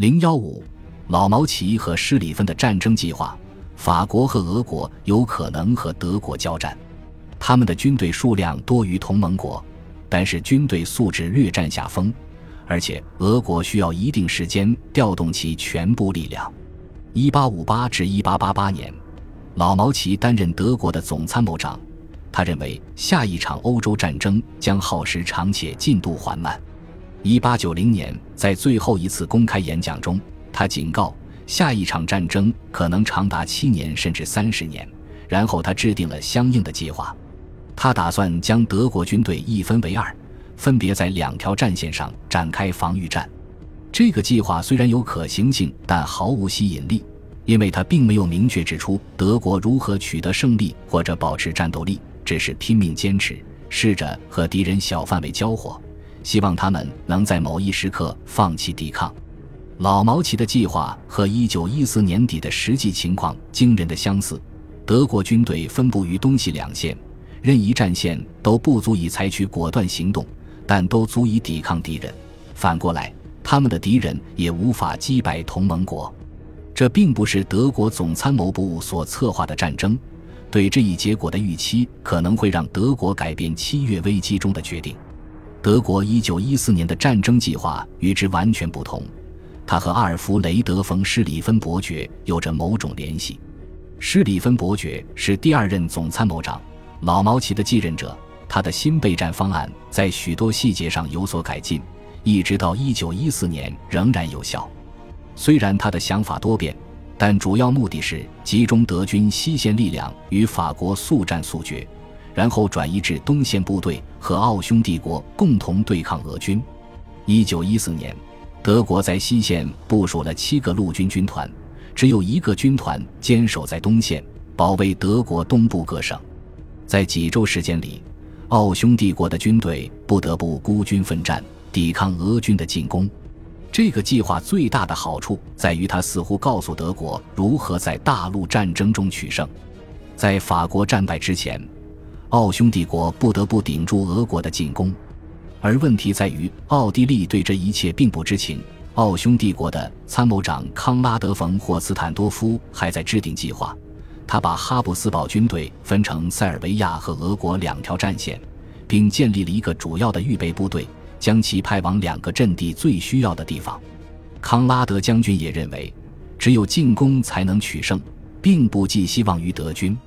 零幺五，老毛奇和施里芬的战争计划。法国和俄国有可能和德国交战，他们的军队数量多于同盟国，但是军队素质略占下风，而且俄国需要一定时间调动其全部力量。一八五八至一八八八年，老毛奇担任德国的总参谋长，他认为下一场欧洲战争将耗时长且进度缓慢。一八九零年，在最后一次公开演讲中，他警告。下一场战争可能长达七年甚至三十年。然后他制定了相应的计划，他打算将德国军队一分为二，分别在两条战线上展开防御战。这个计划虽然有可行性，但毫无吸引力，因为他并没有明确指出德国如何取得胜利或者保持战斗力，只是拼命坚持，试着和敌人小范围交火，希望他们能在某一时刻放弃抵抗。老毛奇的计划和1914年底的实际情况惊人的相似。德国军队分布于东西两线，任意战线都不足以采取果断行动，但都足以抵抗敌人。反过来，他们的敌人也无法击败同盟国。这并不是德国总参谋部所策划的战争。对这一结果的预期，可能会让德国改变七月危机中的决定。德国1914年的战争计划与之完全不同。他和阿尔弗雷德·冯·施里芬伯爵有着某种联系。施里芬伯爵是第二任总参谋长，老毛奇的继任者。他的新备战方案在许多细节上有所改进，一直到1914年仍然有效。虽然他的想法多变，但主要目的是集中德军西线力量与法国速战速决，然后转移至东线部队和奥匈帝国共同对抗俄军。1914年。德国在西线部署了七个陆军军团，只有一个军团坚守在东线，保卫德国东部各省。在几周时间里，奥匈帝国的军队不得不孤军奋战，抵抗俄军的进攻。这个计划最大的好处在于，它似乎告诉德国如何在大陆战争中取胜。在法国战败之前，奥匈帝国不得不顶住俄国的进攻。而问题在于，奥地利对这一切并不知情。奥匈帝国的参谋长康拉德·冯·霍斯坦多夫还在制定计划。他把哈布斯堡军队分成塞尔维亚和俄国两条战线，并建立了一个主要的预备部队，将其派往两个阵地最需要的地方。康拉德将军也认为，只有进攻才能取胜，并不寄希望于德军。